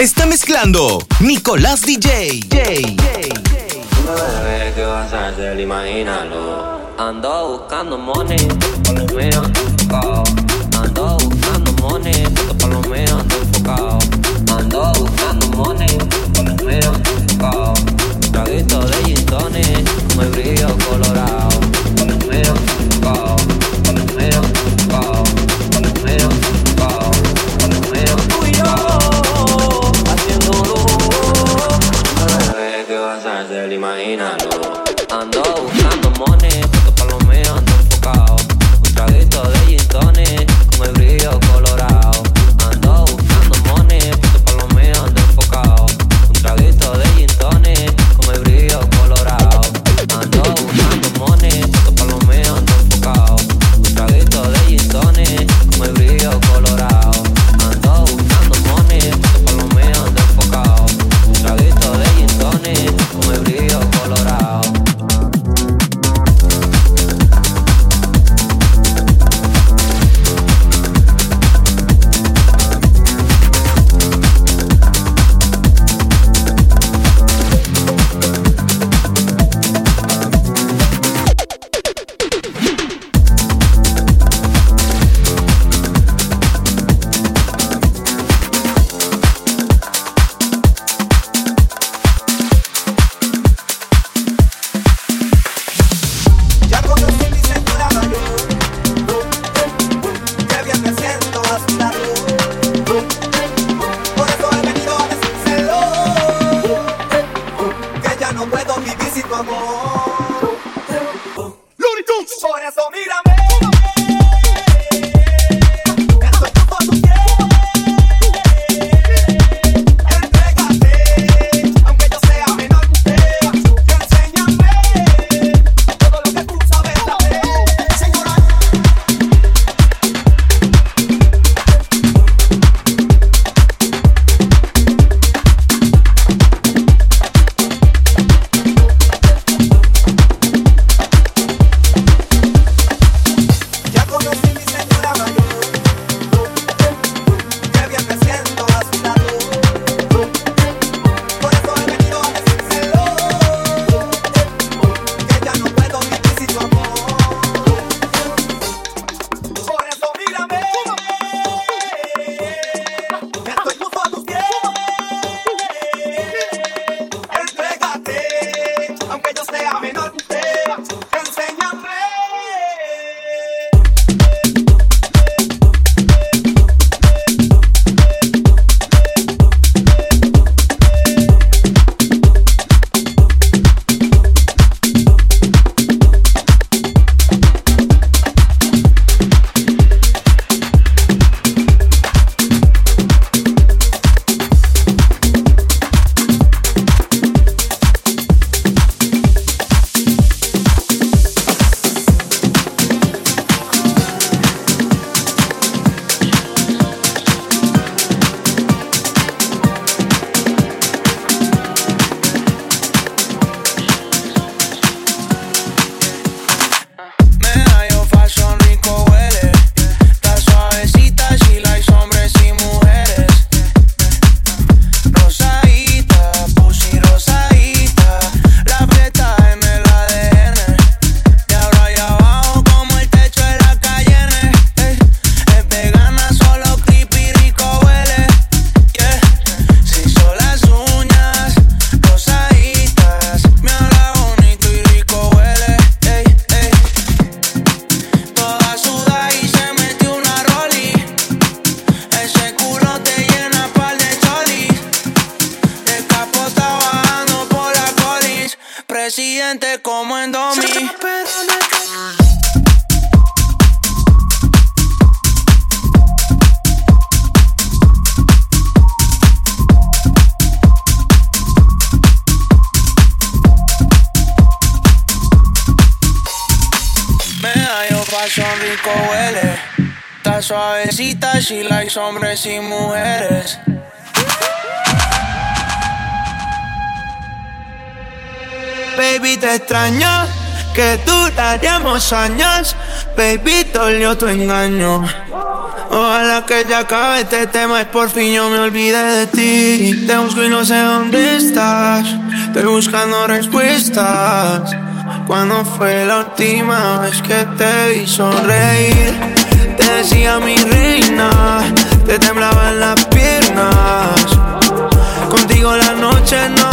está mezclando Nicolás DJ. DJ. Bebé, ¿qué vas a hacer? Imagínalo. Ando buscando money. Ando buscando money, palomero, enfocado. Ando buscando money, palomero, enfocado. Traguito de gin muy brillo color. suavecita, she likes hombres y mujeres. Baby, te extraño, que duraríamos años. Baby, dolió tu engaño. Ojalá que ya acabe este tema y por fin yo me olvide de ti. Te busco y no sé dónde estás. Estoy buscando respuestas. ¿Cuándo fue la última vez que te vi sonreír? decía mi reina, te temblaba en las piernas. Contigo la noche no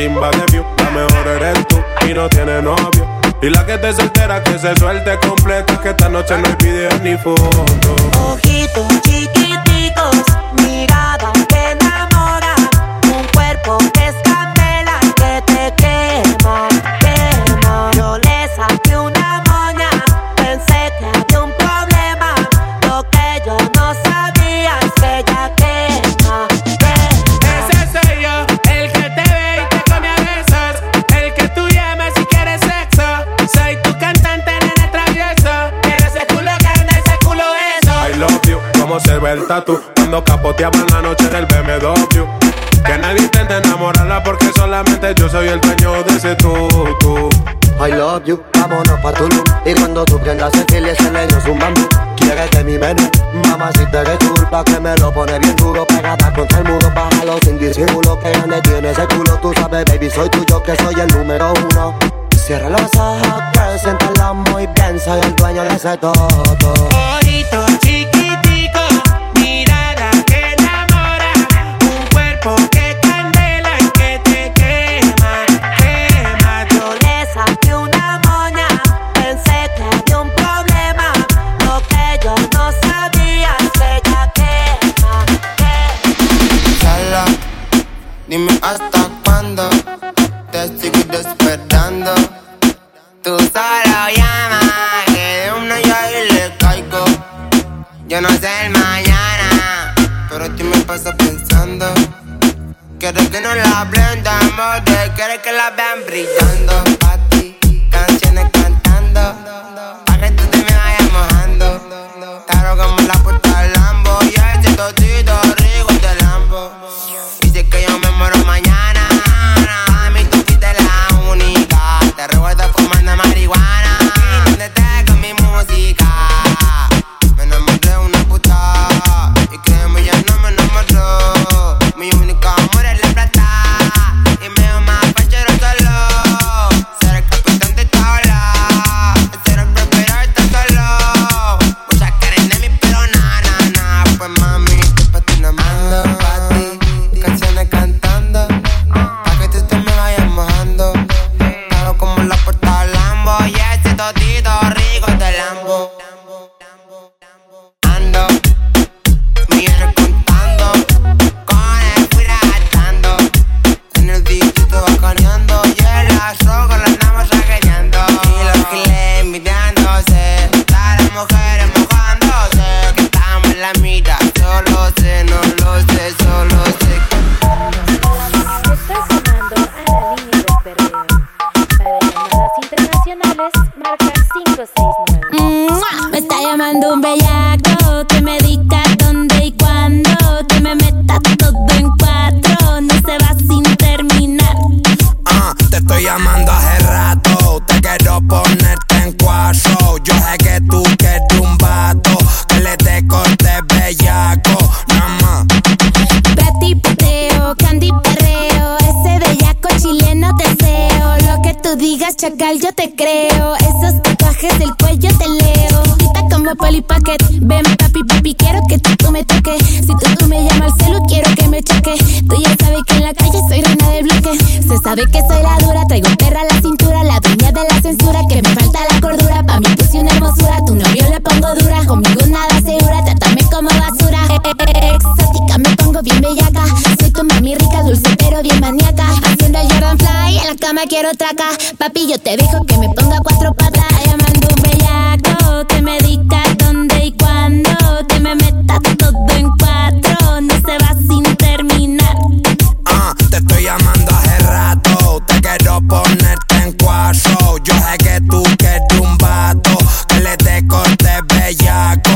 chimba de view, la mejor eres tú y no tiene novio. Y la que te soltera que se suelte completa, que esta noche no hay video ni foto. Ojitos chiquititos, mira. Tatu. Cuando capoteaban la noche del BMW. Que nadie intente enamorarla porque solamente yo soy el dueño de ese tú, tú. I love you, vámonos pa' Tulum. Y cuando tú prendas el fil y ese leño es un bambú. Quieres mi menú, mamá si te eres culpa Que me lo pone bien duro, pegada contra el muro Bájalo sin disimulo, que grande tiene ese culo. Tú sabes baby, soy tuyo, que soy el número uno. Cierra los ojos, girl, siéntalo muy bien Soy el dueño de ese todo. Ojito chiquitico, Tú solo llama, que de una ahí le caigo. Yo no sé el mañana, pero tú me pasas pensando. Quieres que no la blendamos, de quieres que la vean brillando. Pa' ti, canciones cantando, la cama quiero traca. Papi, yo te dejo que me ponga cuatro patas. Llamando un bellaco, que me diga dónde y cuándo. Que me meta todo en cuatro, no se va sin terminar. Ah, te estoy llamando hace rato. Te quiero ponerte en cuatro. Yo sé que tú quieres un vato que le te corte bellaco.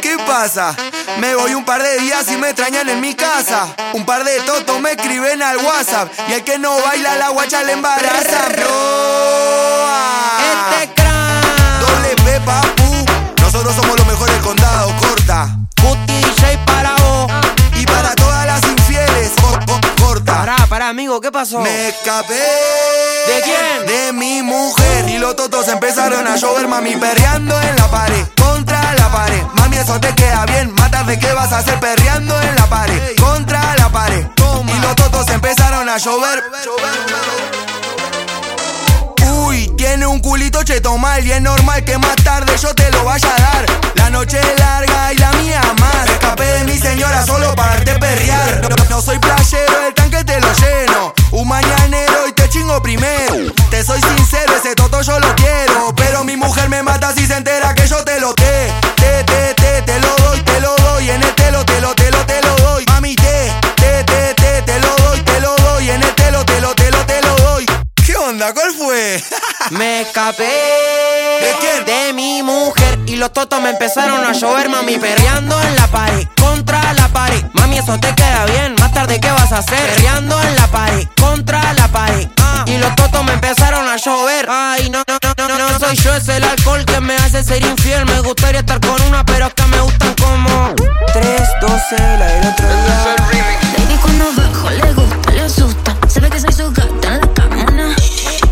¿Qué pasa? Me voy un par de días y me extrañan en mi casa. Un par de totos me escriben al WhatsApp. Y el que no baila la guacha le embaraza. Este crack. Doble P, papu. Nosotros somos los mejores del condado, corta. Puti DJ para vos. Y para todas las infieles, co- corta. Pará, pará, amigo, ¿qué pasó? Me escapé ¿De quién? De mi mujer. Y los totos empezaron a llover, mami, perreando en la pared. Contra la pared. Mami, eso te queda bien. Más tarde, ¿qué vas a hacer perreando en la pared? Contra la pared. Y los totos empezaron a llover. Uy, tiene un culito cheto mal y es normal que más tarde yo te lo vaya a dar. La noche es larga y la mía más. Escapé de mi señora solo para darte perrear. No, soy playero, el tanque te lo lleno. Un mañanero chingo primero. Te soy sincero, ese toto yo lo quiero. Pero mi mujer me mata si se entera que yo te lo te, te, te, te, te lo doy, te lo doy. En el te lo, te lo, te lo, te lo doy. Mami, te, te, te, te, te lo doy, te lo doy. En el te lo, te lo, te lo, te lo doy. ¿Qué onda? ¿Cuál fue? Me escapé ¿De quién? de mi mujer y los totos me empezaron a llover, mami, perreando en la pared, contra la pared. Mami, eso te queda bien, más tarde ¿qué vas a hacer? Perreando en la pared, contra la pared. Y los totos me empezaron a llover. Ay, no, no, no, no, no soy yo, es el alcohol que me hace ser infiel. Me gustaría estar con una, pero es que me gustan como 3, 12, la del otro día. Baby, cuando bajo le gusta, le asusta. Se ve que soy su gata en la camona.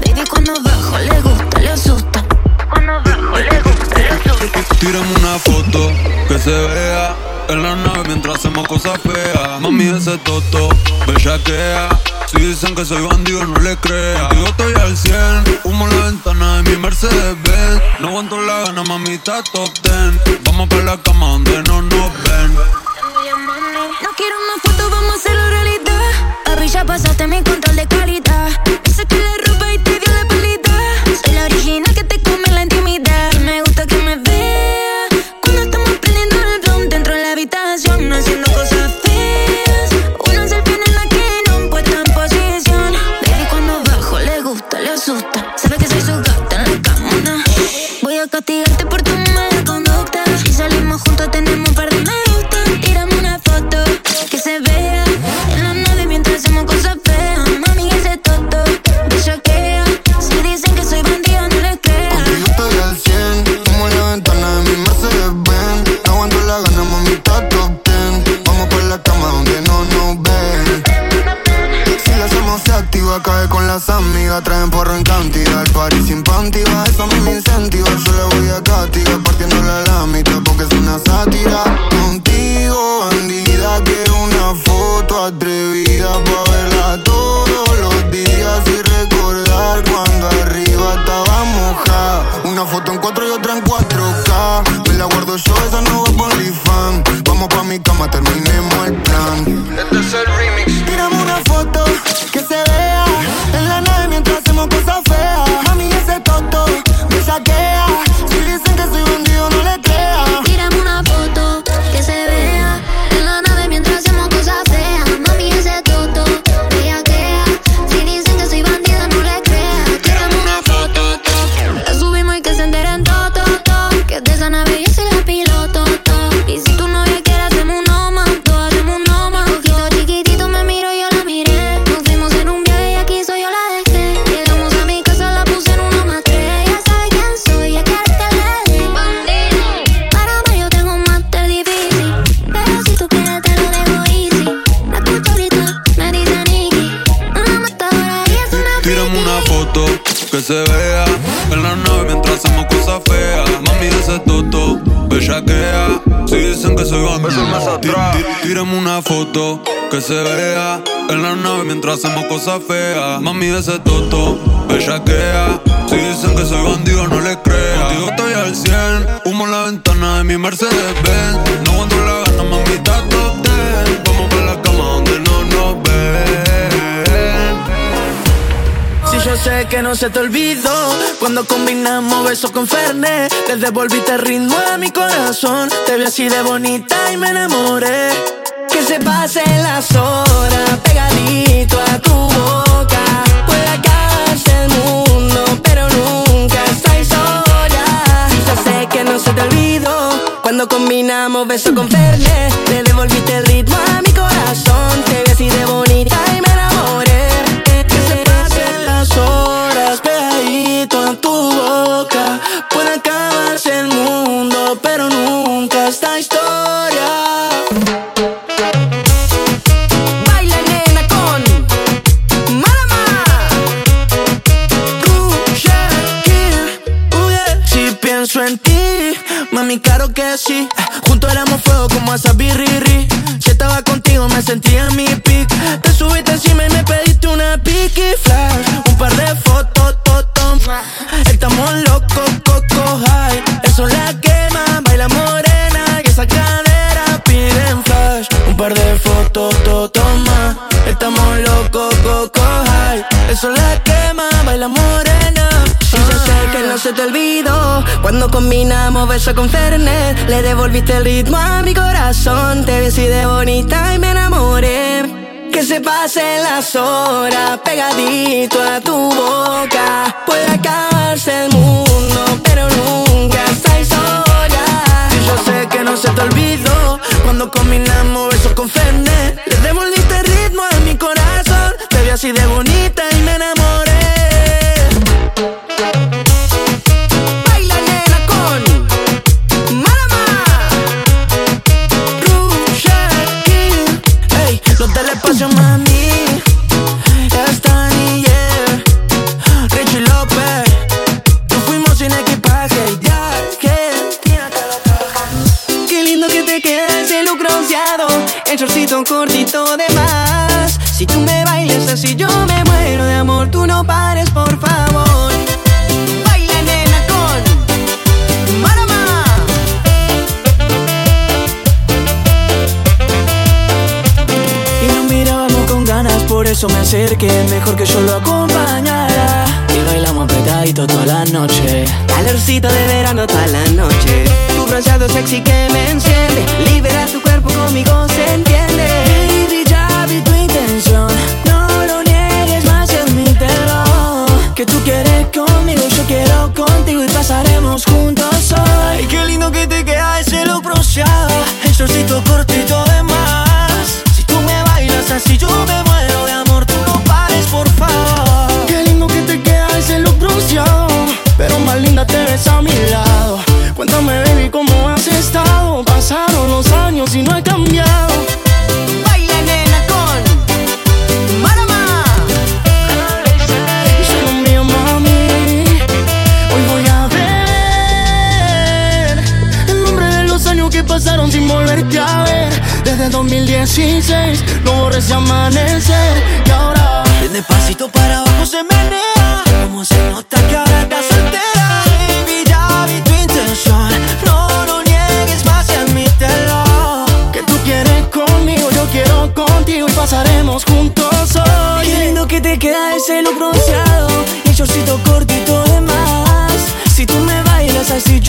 Baby, cuando bajo le gusta, le asusta. Cuando bajo le gusta, le asusta. Tírame una foto que se vea en la nave mientras hacemos cosas feas. Mami, ese toto, bellaquea. Si dicen que soy bandido, no le crea. Yo estoy al 100, humo la ventana de mi Mercedes Benz. No aguanto la gana, mami, está top 10. Vamos para la cama donde no nos ven. No quiero una foto, vamos a hacerlo realidad. Papi, ya pasaste mi control de calidad. Que se vea en la nave mientras hacemos cosas feas. Mami, ese toto, bellaquea. Si dicen que soy bandido, no le creas. Contigo estoy al 100, humo en la ventana de mi Mercedes Benz. No aguanto la gana, mami, está top 10. Vamos para la cama donde no nos ven. Si yo sé que no se te olvidó Cuando combinamos besos con Fernet Le devolviste el ritmo a mi corazón Te vi así de bonita y me enamoré se pasen las horas Pegadito a tu boca. Puede acabarse el mundo Pero nunca esta historia. Yo sé que no se te olvidó Cuando combinamos besos con Fernet Le devolviste el ritmo a mi corazón que sí. Juntos éramos fuego como esa birriri. Si estaba contigo me sentía en mi pic. Te subiste encima y me pediste una piqui flash. Un par de fotos, totom. Estamos locos, coco high. Eso la quema, baila morena. Y esa cadera piden flash. Un par de fotos, totom. Estamos locos, coco high. Eso la quema, baila morena. Se te olvidó. Cuando combinamos beso con Fernet Le devolviste el ritmo a mi corazón. Te vi así de bonita y me enamoré. Que se pasen las horas Pegadito a tu boca. Puede acabarse el mundo Pero nunca estáis sola Y yo sé que no se te olvidó. Cuando combinamos besos con Fernet Le devolviste el ritmo a mi corazón. Te vi así de bonita y me enamoré El shortcito cortito de más. Si tú me bailas así yo me muero de amor. Tú no pares por favor. Baila nena con Marama. Y nos mirábamos con ganas Por eso me acerqué. Mejor que yo lo acompañara. Y bailamos apretadito toda la noche. Calorcito de verano toda la noche Tu bronceado sexy que me enciende. Libera tu cuerpo conmigo se entiende. Baby, ya vi tu intención. No lo niegues más, admítelo Que tú quieres conmigo, yo quiero contigo Y pasaremos juntos hoy. Ay, qué lindo que te queda ese look bronceado. El shortcito cortito de más. Si tú me bailas así yo me amanecer. Y ahora, de despacito para abajo se menea. Como se nota que ahora estás soltera. Baby, ya vi tu intención. No lo niegues más y admítelo. Que tú quieres conmigo, yo quiero contigo y pasaremos juntos hoy. Qué lindo que te queda ese look bronceado y el shortcito cortito de más. Si tú me bailas así,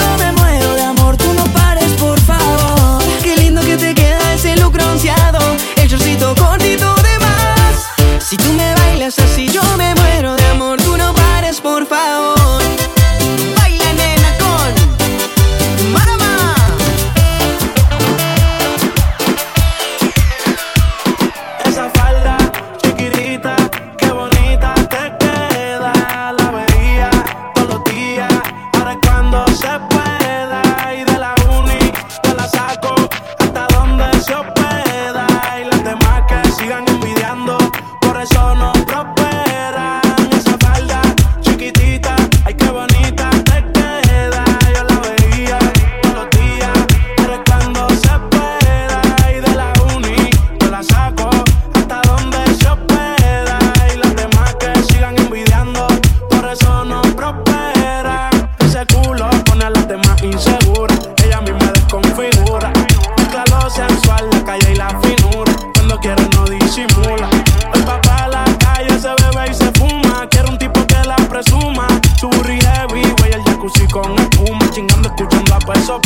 fuma quiere un tipo que la presuma. Su burri heavy güey el jacuzzi con espuma chingando escuchando a peso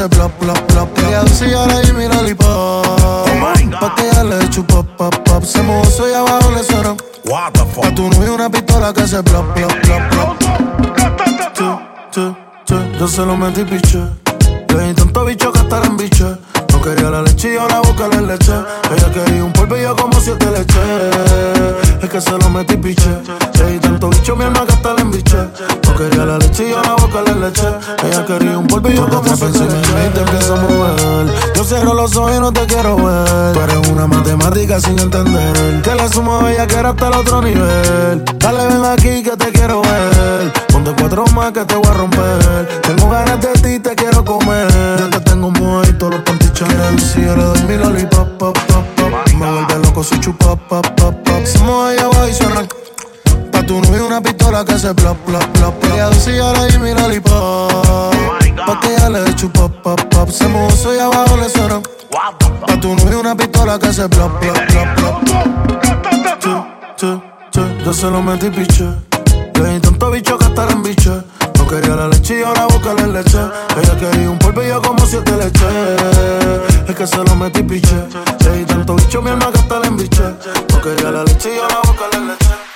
se plop, plop, plop. Ella dice yo le doy mi lollipop. Pa' que ella le chupa, pop, pop. Se me y abajo le suena. Pa' tu novio una pistola que se plop, plop, plop, plop. Tú, tú, tú, yo se lo metí piche. Le di tanto bicho que estar en biche. No quería la leche y ahora busca la leche. Ella quería un polvillo como siete leche. Es que se lo metí piche. Le di tanto bicho, mi alma que estar en biche. No quería la leche y ahora busca la leche. Ella quería un polvillo como siete leche. Ojos y no te quiero ver. Tú eres una matemática sin entender. Que la suma bella que era hasta el otro nivel. Dale, ven aquí que te quiero ver. Ponte cuatro más que te voy a romper. Tengo ganas de ti, te quiero comer. Yo te tengo todos los pantichones. Si yo le doy mi lollipop, pop, pop, pop. Me vuelve loco si chupa, pop, pop, pop. Si me voy a voy y suena. Pa' tu novio una pistola que se plop, plop, plop. plop. Ella dice yo le doy mi. Pa' que ella le chupa, pop, pop. Se me y abajo le suena. Pa' tu novio una pistola que se plop, plop, plop, plop. Tú, tú, tú, yo se lo metí piche. Le di tanto bicho que estar en biche. No quería la leche y ahora busca la leche. Ella quería un polvillo como siete leche. Es que se lo metí piche. Le di tanto bicho, mi alma que estar en biche. No quería la leche y ahora busca la leche.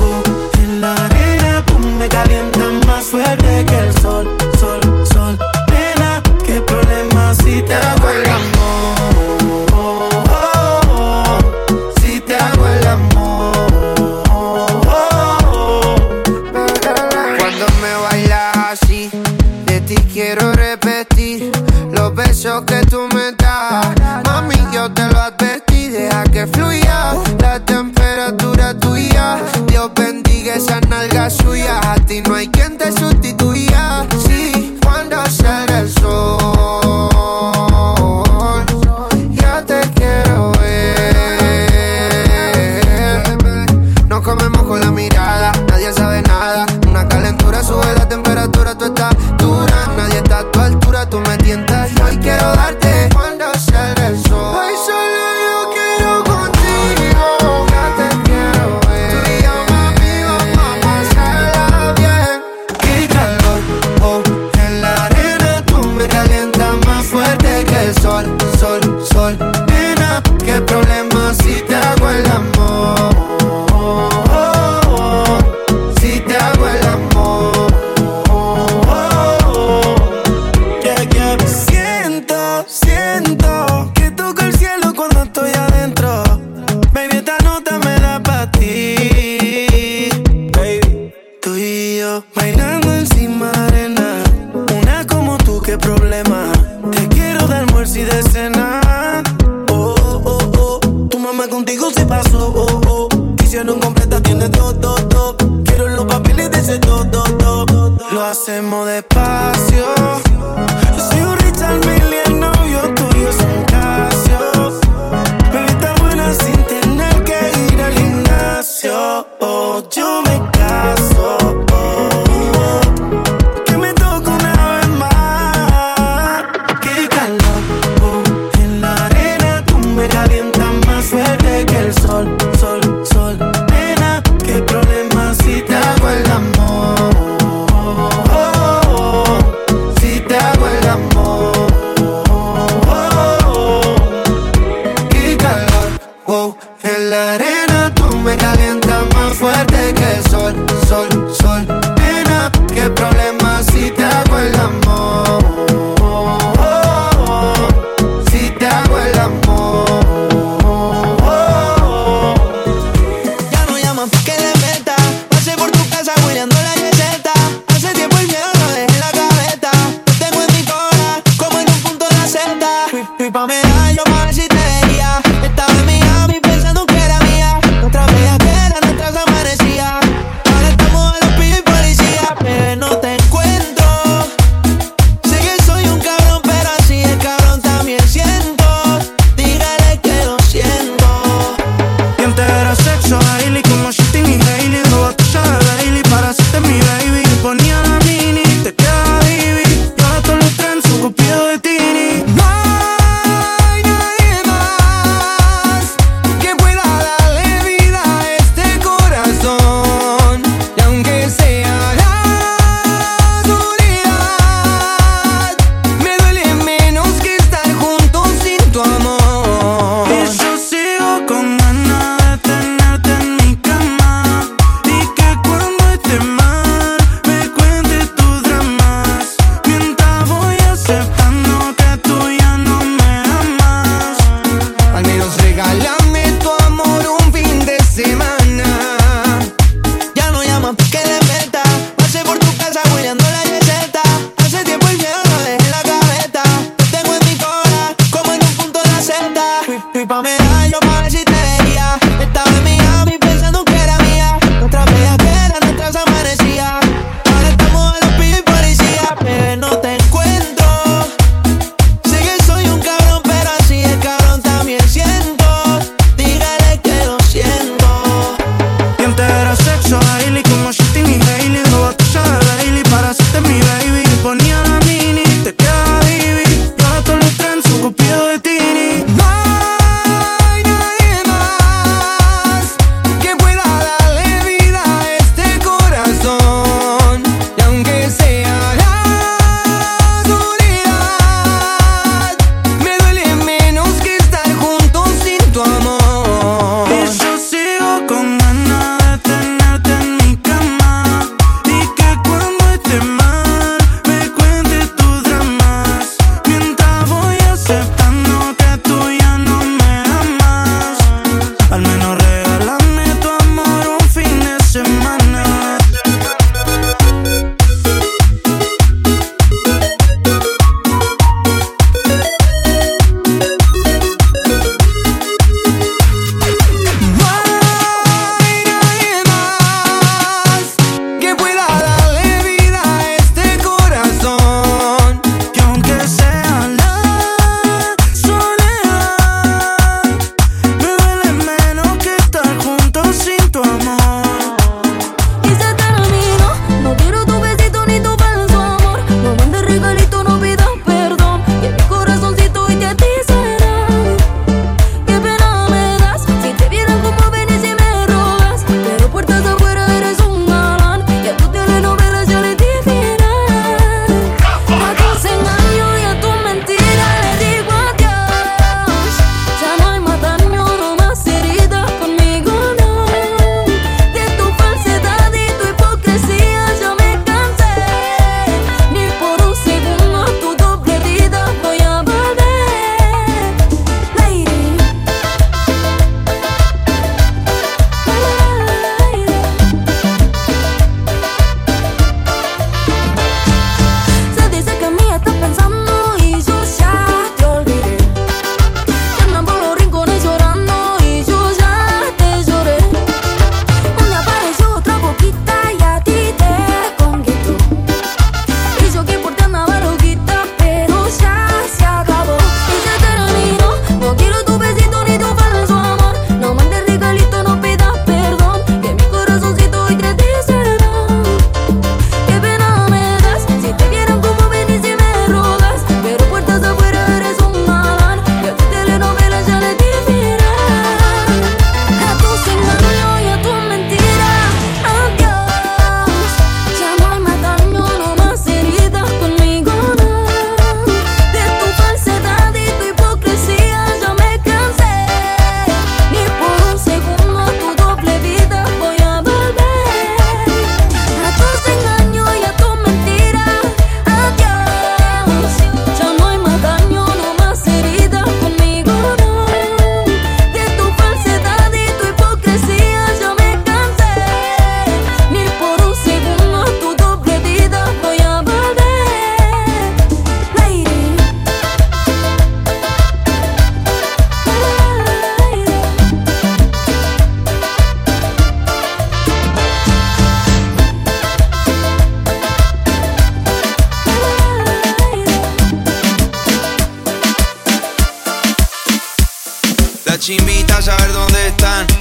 Oh, en la arena, me calienta más fuerte que el sol, sol, sol. Nena, qué problema si te ti no hay quien te sustituya. Encima de arena. Una como tú, qué problema. Te quiero de almuerzo y de cena. Oh, oh, oh. Tu mamá contigo se pasó. Oh, oh. Hicieron completa, tiene todo, todo. Quiero los papeles de ese todo, todo. Lo hacemos despacio. Yo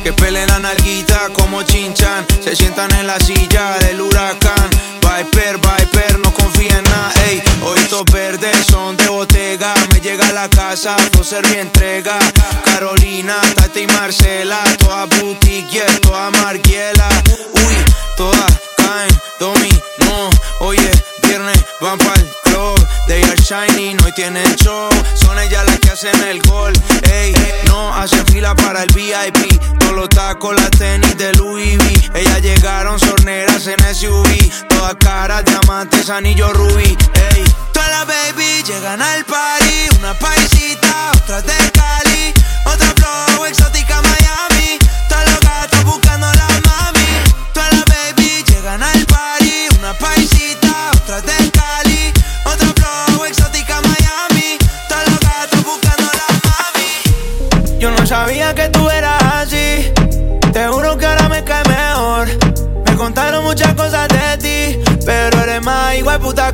Que peleen la nalguita como chinchan. Se sientan en la silla del huracán. Viper, Viper, no confía en nada. Ey, ojitos verdes son de botega. Me llega a la casa, ser mi entrega. Carolina, Tati y Marcela. Toda boutique, yeah, toda marguela. Uy, todas caen, dominó. Oye, viernes, van pa'l club. They are shining, hoy tienen show. Son ellas las que hacen el gol. Ey, no hacen fila para el VIP. Tacos, las tenis de Louis V. Ellas llegaron sorneras en SUV. Todas caras, diamantes, anillo rubí. Ey, todas las baby llegan al party. Una paisita,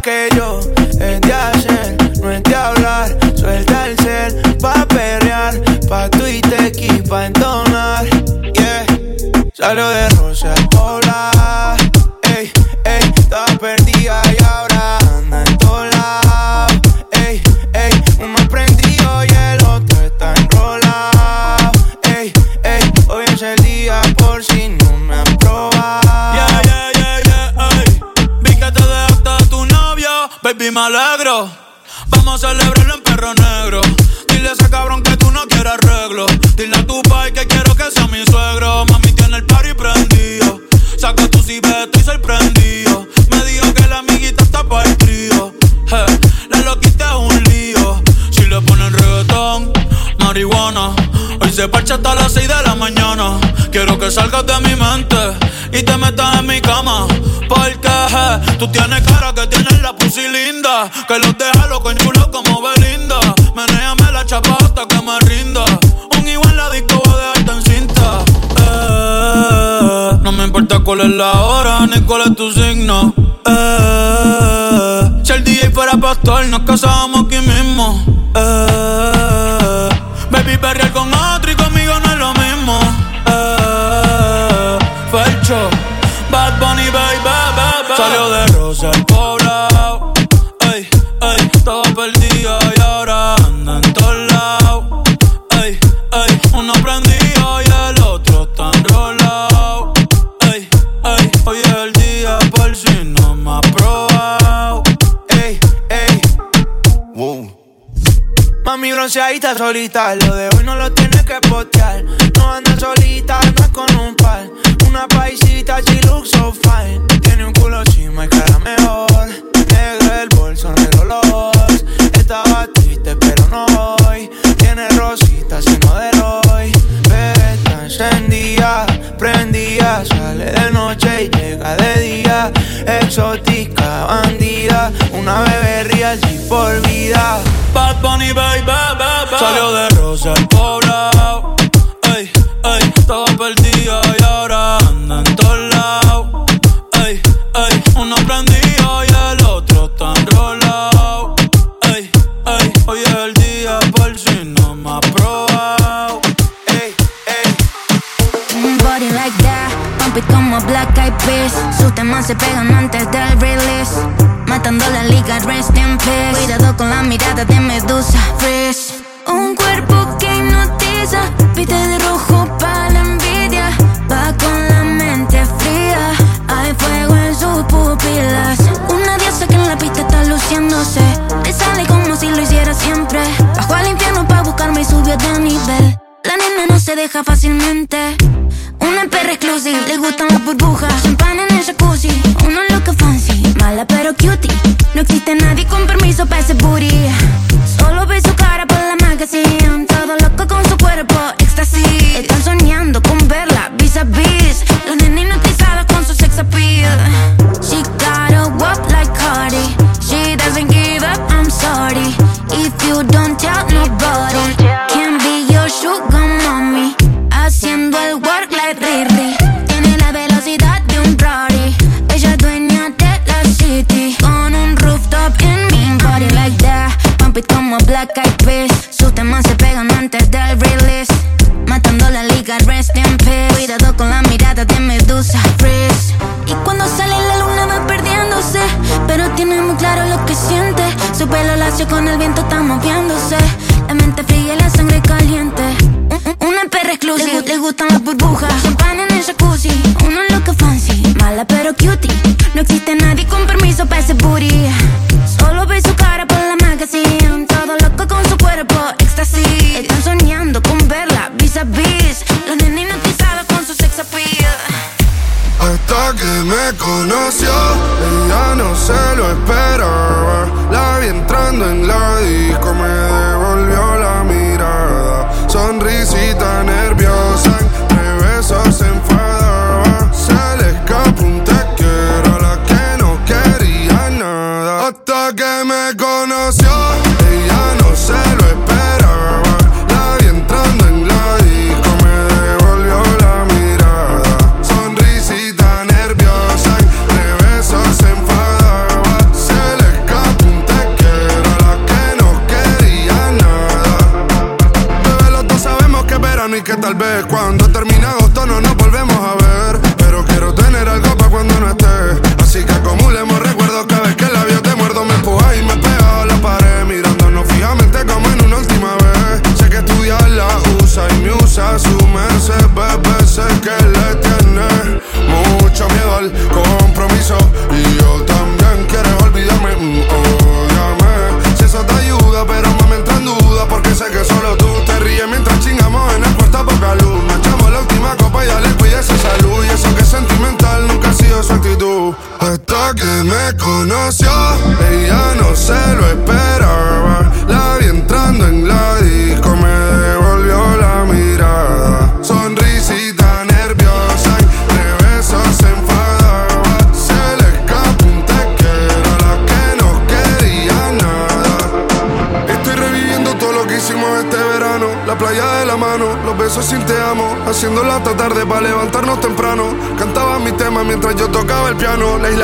que yo. Es de hacer, no es de hablar. Suelta el cel pa' perrear, pa' tuite y pa' entonar. Yeah, salió de Rosa al baby, me alegro. Vamos a celebrarlo en perro negro. Dile a ese cabrón que tú no quieres arreglo. Dile a tu pai que quiero que sea mi suegro. Mami tiene el party prendido. Saca tu cibeto estoy sorprendido. Me dijo que la amiguita está para el trío. Eh, la loquita es un lío. Si le ponen reggaetón, marihuana. Hoy se parcha hasta las 6 de la mañana. Quiero que salgas de mi mente y te metas en mi cama. Porque tú tienes cara que tienes la pussy linda. Que los deja loco en como Belinda. Menéame la chapa hasta que me rinda. Un igual la disco va a dejarte en cinta. Eh, no me importa cuál es la hora ni cuál es tu signo. Eh, si el DJ fuera pastor, nos casábamos bronceadita solita, lo de hoy no lo tienes que postear. No anda solita, anda con un par. Una paisita, she looks so fine. Tiene un culo chima y cara mejor. Negro el bolso, negro los. Estaba triste, pero no hoy. Tiene rositas, sino de Roy. Pero está encendida, prendida. Sale de noche y llega de día. Exótica, bandida. Una bebé real por vida. Bad Bunny, baby, baby. Salió de Rosa al poblado. Ey, ey, estaba perdido y ahora anda en todos lados. Ey, ey, uno prendido y el otro está enrolado. Ey, ey, hoy es el día por si no me ha probado. Un body like that, pump it como Black Eyed Peas. Sus temas se pegan antes del release. Matando la liga, rest in peace. Cuidado con la mirada de Medusa, fresh. Un cuerpo que hipnotiza, pide de rojo para la envidia. Va con la mente fría, hay fuego en sus pupilas. Una diosa que en la pista está luciéndose. Te sale como si lo hiciera siempre. Bajó al infierno para buscarme y subió de nivel. La nena no se deja fácilmente. Una perra exclusiva, le gustan las burbujas. Champán en el No existe nadie con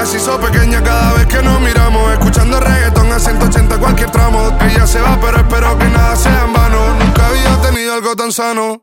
La se hizo pequeña cada vez que nos miramos. Escuchando reggaetón a 180 cualquier tramo. Ella se va, pero espero que nada sea en vano. Nunca había tenido algo tan sano.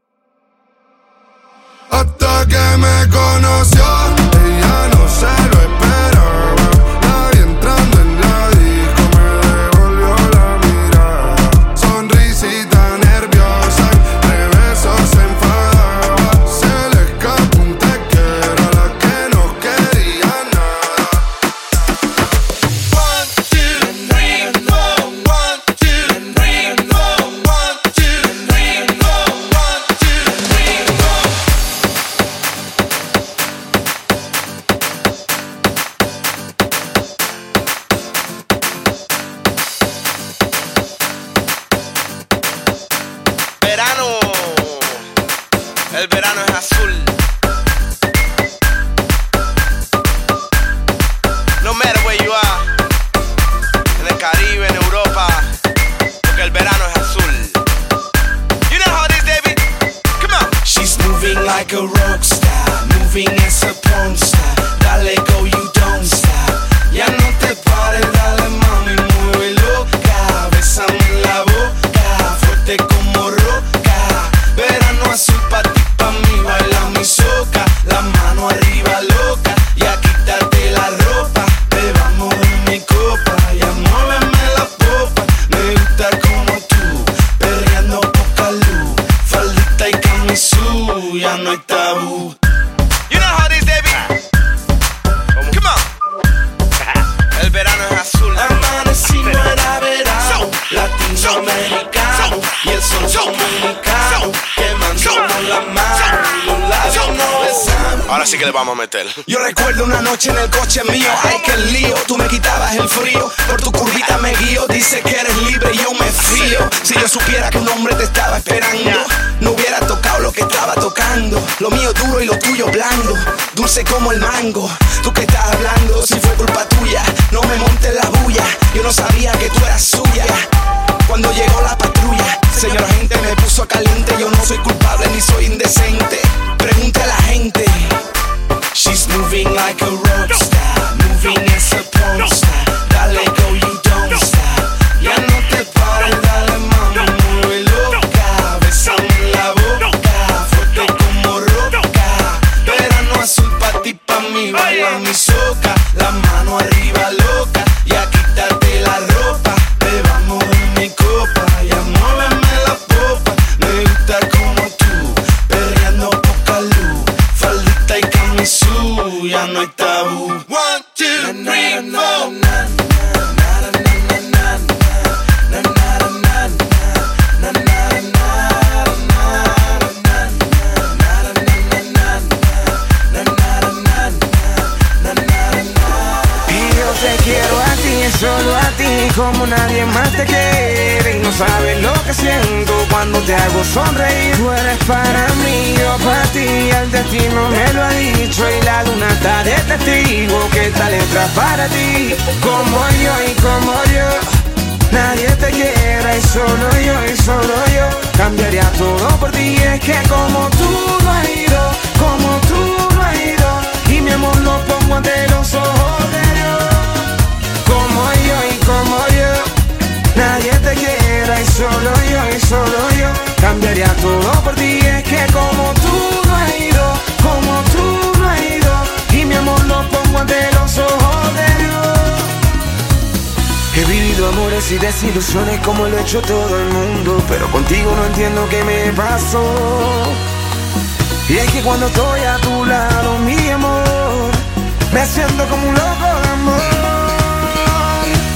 road, star, moving as a supposed star. Te hago sonreír. Tú eres para mí, yo para ti, el destino me lo ha dicho. Y la luna está de testigo que esta letra para ti, como yo y como yo. Nadie te quiera y solo yo y solo yo Cambiaría todo por ti Es que como tú no has ido Como tú no has ido Y mi amor lo pongo ante los ojos de Dios Como yo y como yo Nadie te quiera y solo yo y solo yo. Cambiaría todo por ti Es que como tú no has ido Como tú no has ido Y mi amor lo pongo ante los ojos de Dios. He vivido amores y desilusiones como lo ha hecho todo el mundo Pero contigo no entiendo qué me pasó. Y es que cuando estoy a tu lado, mi amor Me siento como un loco de amor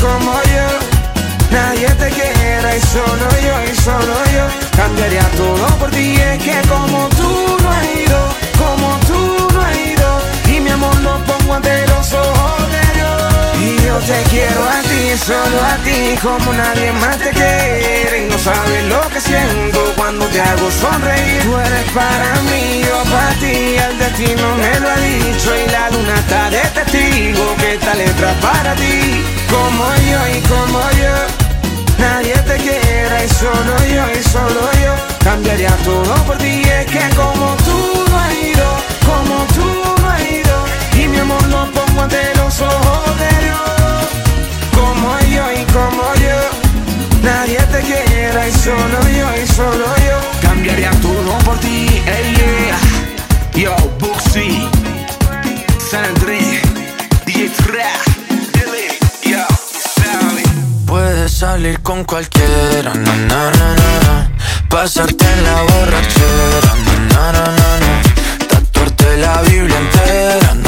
como yo. Nadie te quiera y solo yo y solo yo. Cambiaría todo por ti Es que como tú no has ido Como tú no has ido. Y mi amor lo pongo ante los ojos te quiero a ti, solo a ti, como nadie más te quiere. Y no sabes lo que siento cuando te hago sonreír. Tú eres para mí, yo para ti, el destino me lo ha dicho. Y la luna está de testigo que esta letra para ti. Como yo y como yo, nadie te quiera. Y solo yo y solo yo, cambiaría todo por ti. Es que como tú no has ido, como tú no has ido. Mi amor lo pongo ante los ojos de Dios Como yo y como yo Nadie te quiera y solo yo y solo yo Cambiaría todo por ti, ey, yeah Yo, Buxi San Andrés DJ Dile, yo, Sally Puedes salir con cualquiera, na na na na na. Pasarte en la borrachera, na na na na na. Tatuarte la Biblia entera no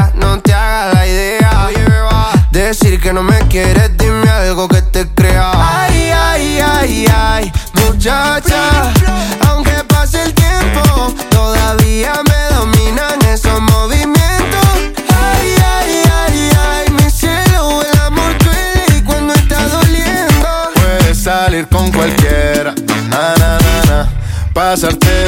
que no me quieres, dime algo que te crea. Ay, ay, ay, ay, muchacha. Aunque pase el tiempo, todavía me dominan esos movimientos. Ay, ay, ay, ay, mi cielo, el amor duele y cuando está doliendo. Puedes salir con cualquiera, na na na na. Pasarte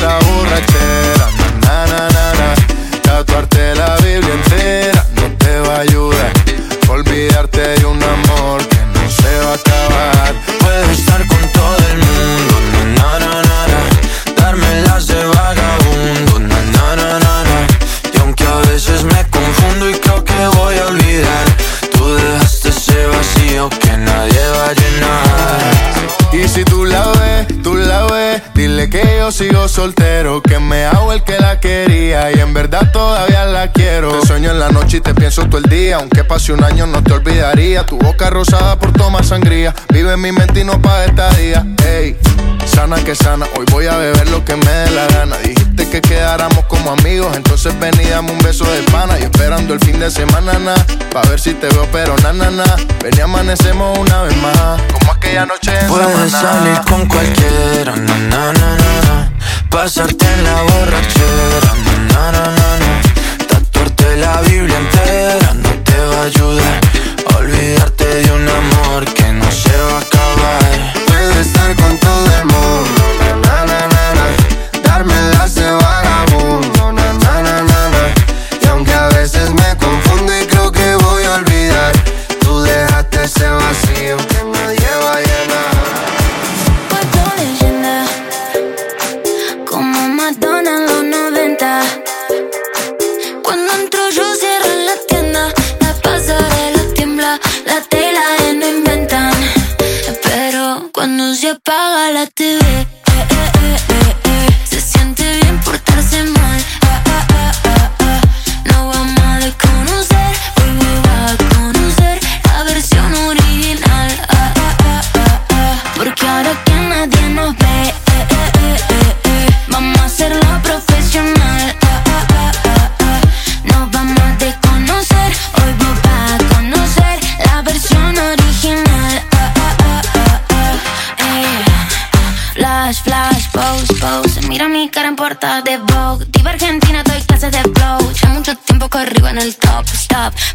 verdad todavía noche y te pienso todo el día, aunque pase un año no te olvidaría. Tu boca rosada por tomar sangría, vive en mi mente y no paga estadía. Ey, sana que sana, hoy voy a beber lo que me dé la gana. Dijiste que quedáramos como amigos, entonces ven y dame un beso de pana. Y esperando el fin de semana, na, pa' ver si te veo, pero na, na, na. Ven y amanecemos una vez más, como aquella noche en Puedes salir con cualquiera, na na na na. Pasarte en la borrachera, na na na na la Biblia entera no te va a ayudar. Olvidarte de un amor que no se va a acabar. Puedo estar con todo el mundo,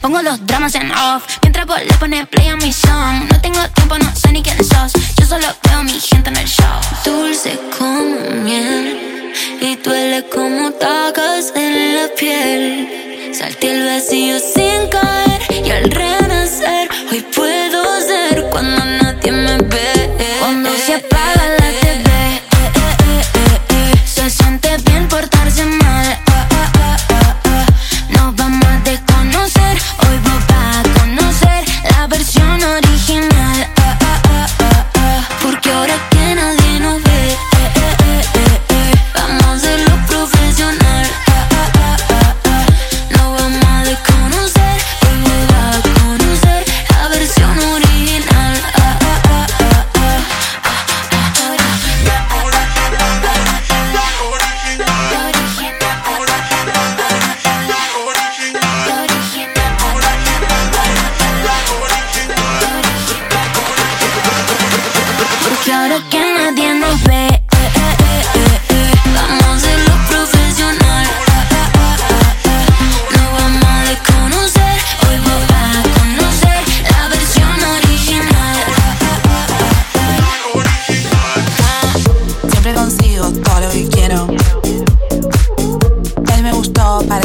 Pongo los dramas en off. Mientras vos le pones play a mi song. No tengo tiempo, no sé ni quién sos. Yo solo veo mi gente en el show. Dulce como miel. Y duele como tacas en la piel. Salté el vacío sin caer. Y al renacer Hoy puedo ser cuando nadie me ve. Cuando se apaga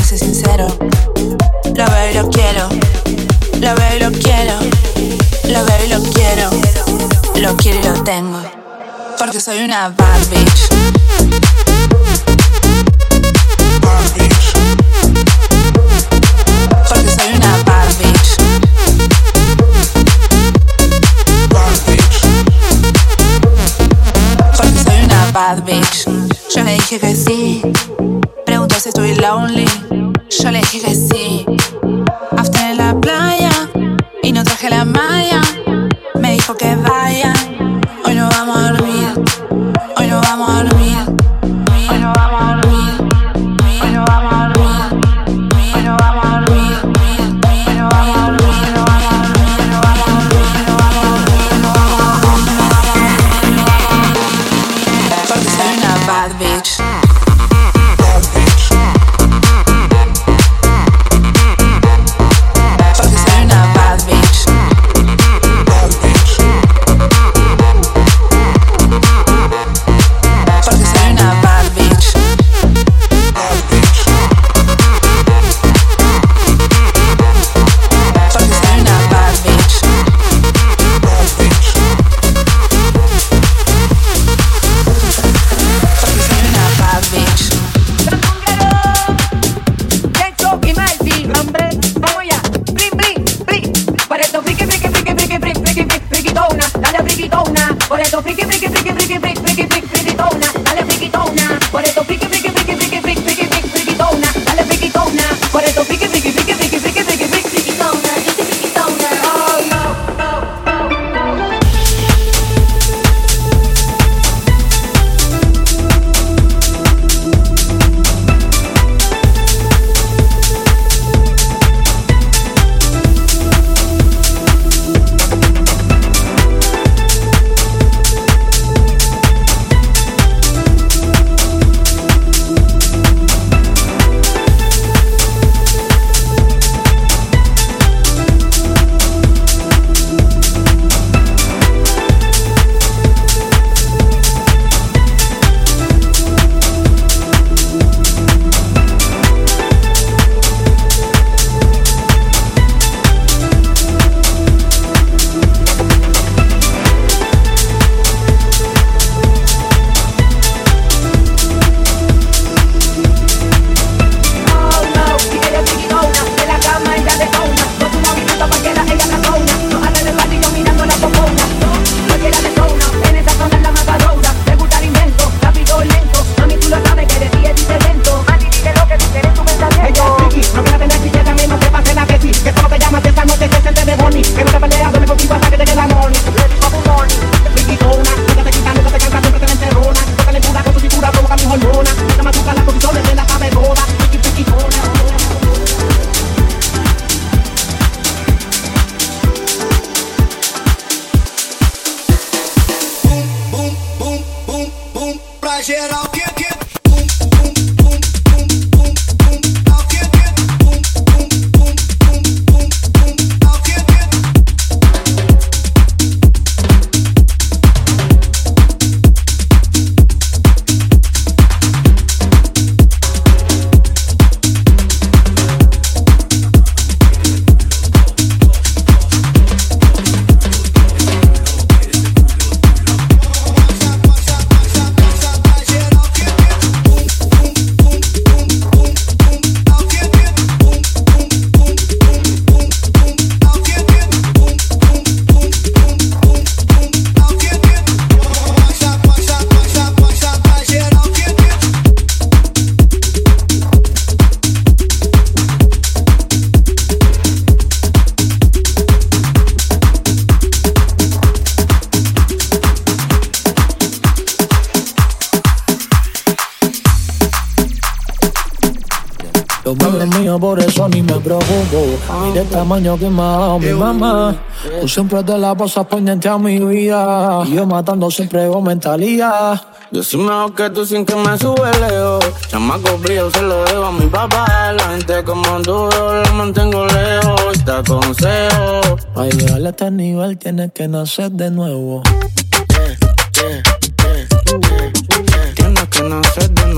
sincero. Lo veo y lo quiero. Lo veo y lo quiero. Lo veo y lo quiero. Lo quiero y lo tengo. Porque soy una bad bitch. Bad bitch. Porque soy una. Bad bitch. Porque soy una bad bitch. Yo le dije que sí si estoy lonely. Yo le dije que sí. After en la playa y no traje la malla. Me dijo que vaya. Me preocupo. Mira el tamaño que me ha dado mi mamá. Tú siempre te la pasas pendiente a mi vida. Y yo matando siempre con mentalidad. Yo soy mejor que tú sin que me sube leo. Chamaco brillo se lo debo a mi papá. La gente como duro la mantengo lejos. Te aconsejo. Para llegar a este nivel tienes que nacer de nuevo. Tienes que nacer de nuevo.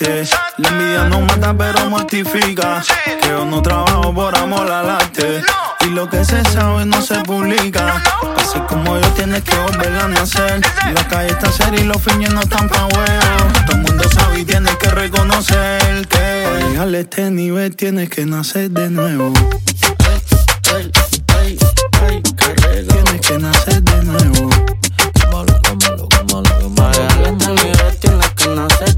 La envidia no mata pero mortifica. Que yo no trabajo por amor al arte. Y lo que se sabe no se publica. Así como yo tienes que volver a nacer. La calle está seria y los fines no están pa' huevo. Todo el mundo sabe y tienes que reconocer que para llegar a este nivel tienes que nacer de nuevo. Tienes que nacer de nuevo. Para llegar a este nivel tienes que nacer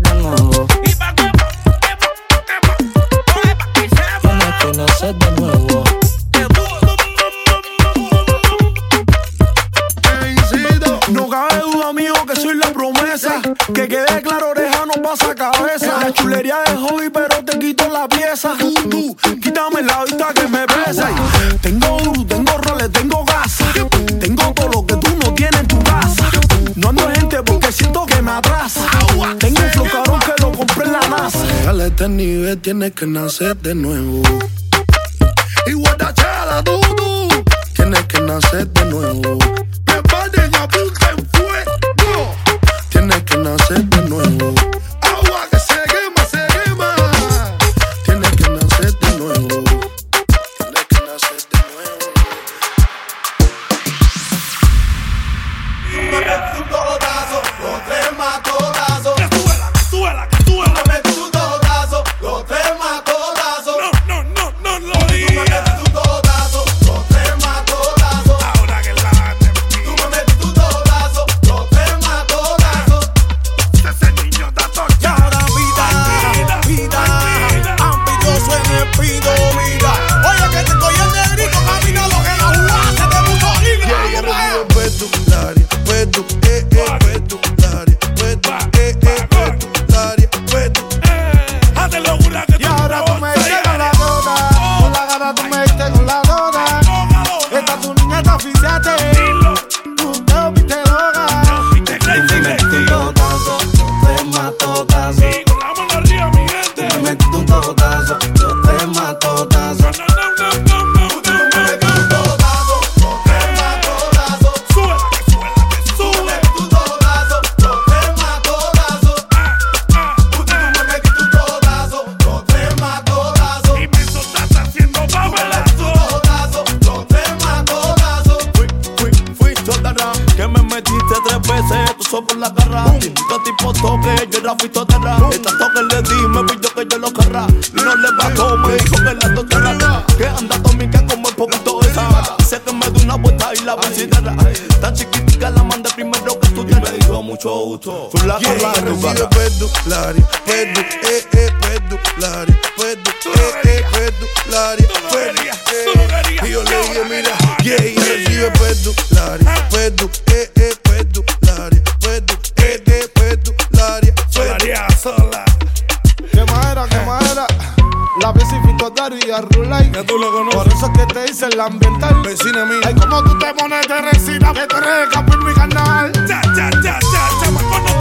La chulería es hobby, pero te quito la pieza. Tú, quítame la vista que me pesa. Tengo duro, tengo roles, tengo gas. Tengo todo lo que tú no tienes en tu casa. No ando gente porque siento que me atrasa. Tengo un flow cabrón que lo compré en la NASA. Llegar a este nivel tienes que nacer de nuevo. Y guardachada, tú, tú. Tienes que nacer de nuevo. Preparen, apunten fuego. Tienes que nacer de nuevo. Pedu, eh, eh, pedularia, pedu, eh, eh, pedularia, pedu, eh. Y yo le dije, mira, yeah, yeah, recibe pedularia, pedu, eh, eh, pedularia, pedu, eh, eh, pedularia, pedu. ¿Qué madera, qué madera? La y a Rulay. Ya tú lo conoces. Por eso es que te dice el ambiental. Vecina mía. Ay, como tú te pones de resina, que tú eres el mi canal. Ya, ya, ya, ya, chamaco,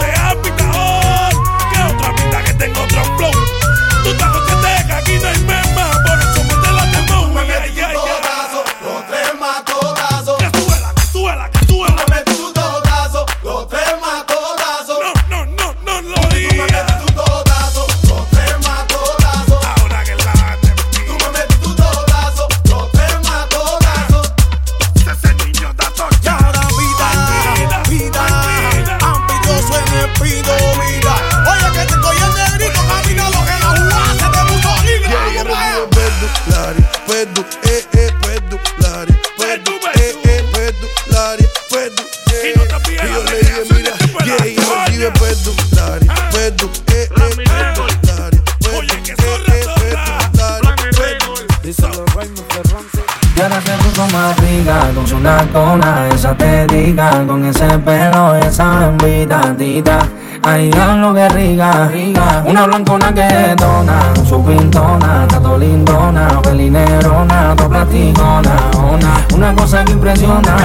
rica con su nacona, esa te diga, con ese pelo y esa envidadita. Ay, lo que rica, rica, una blancona que detona, su pintona, todo lindona, pelinerona, todo platicona, una, una cosa que impresiona.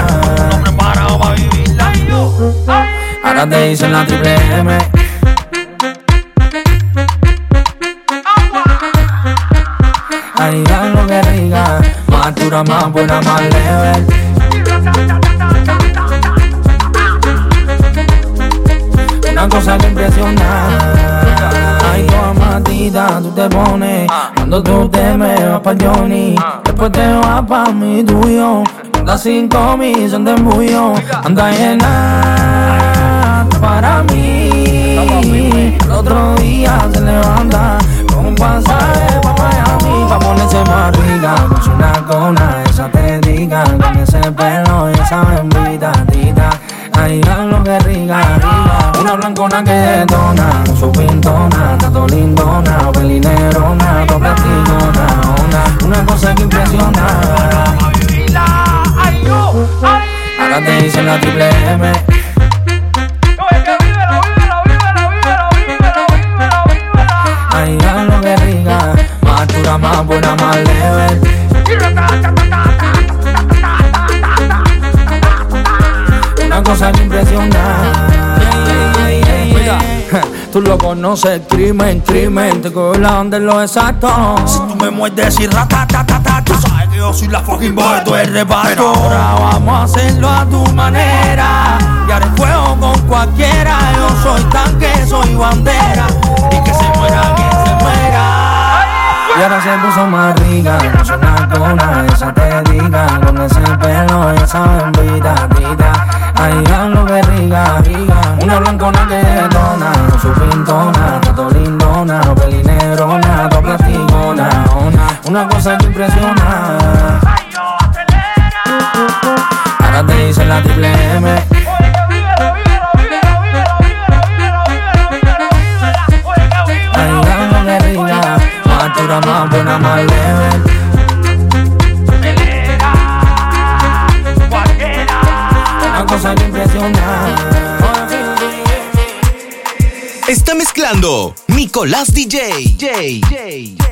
Ahora te dicen la triple M. Ay, lo que rica, más dura, más buena, más leve. Una cosa que impresiona. Ay, toda matita, tú te pones. Cuando tú te me vas pa' Johnny Después te vas pa' mi tuyo. Anda cinco mil, son de embullo. Anda llena para mí. El otro día se levanta Con un pasaje pa' Miami Pa' ponerse rica Con su nacona, diga Con ese pelo y esa envidadita Ay, lo que rica, rica. Una blancona que detona Su pintona, todo lindona Pelinerona, todo platicona Una, una cosa que impresiona. Ahora te dicen la triple M. Ay, lo que rica Más dura, más buena, más leve Una cosa que impresiona Mira, Tú lo conoces, crimen, crimen Te colan de lo exacto. Si tú me muerdes y ratatatata, tú sabes que yo soy la fucking boy, tú eres reparto. Ahora vamos a hacerlo a tu manera. Y haré fuego con cualquiera Yo soy tanque, soy bandera. Y que se muera quien se muera y ahora se puso más rica, con su nacona, esa te diga, con ese pelo y esa envidadita. Ay, lo que rica, rica, una blancona que detona, su pintona, todo lindona, pelinerona, todo platicona, una, una cosa que impresiona. Ahora te dicen la triple M. Está mezclando Nicolás DJ. J.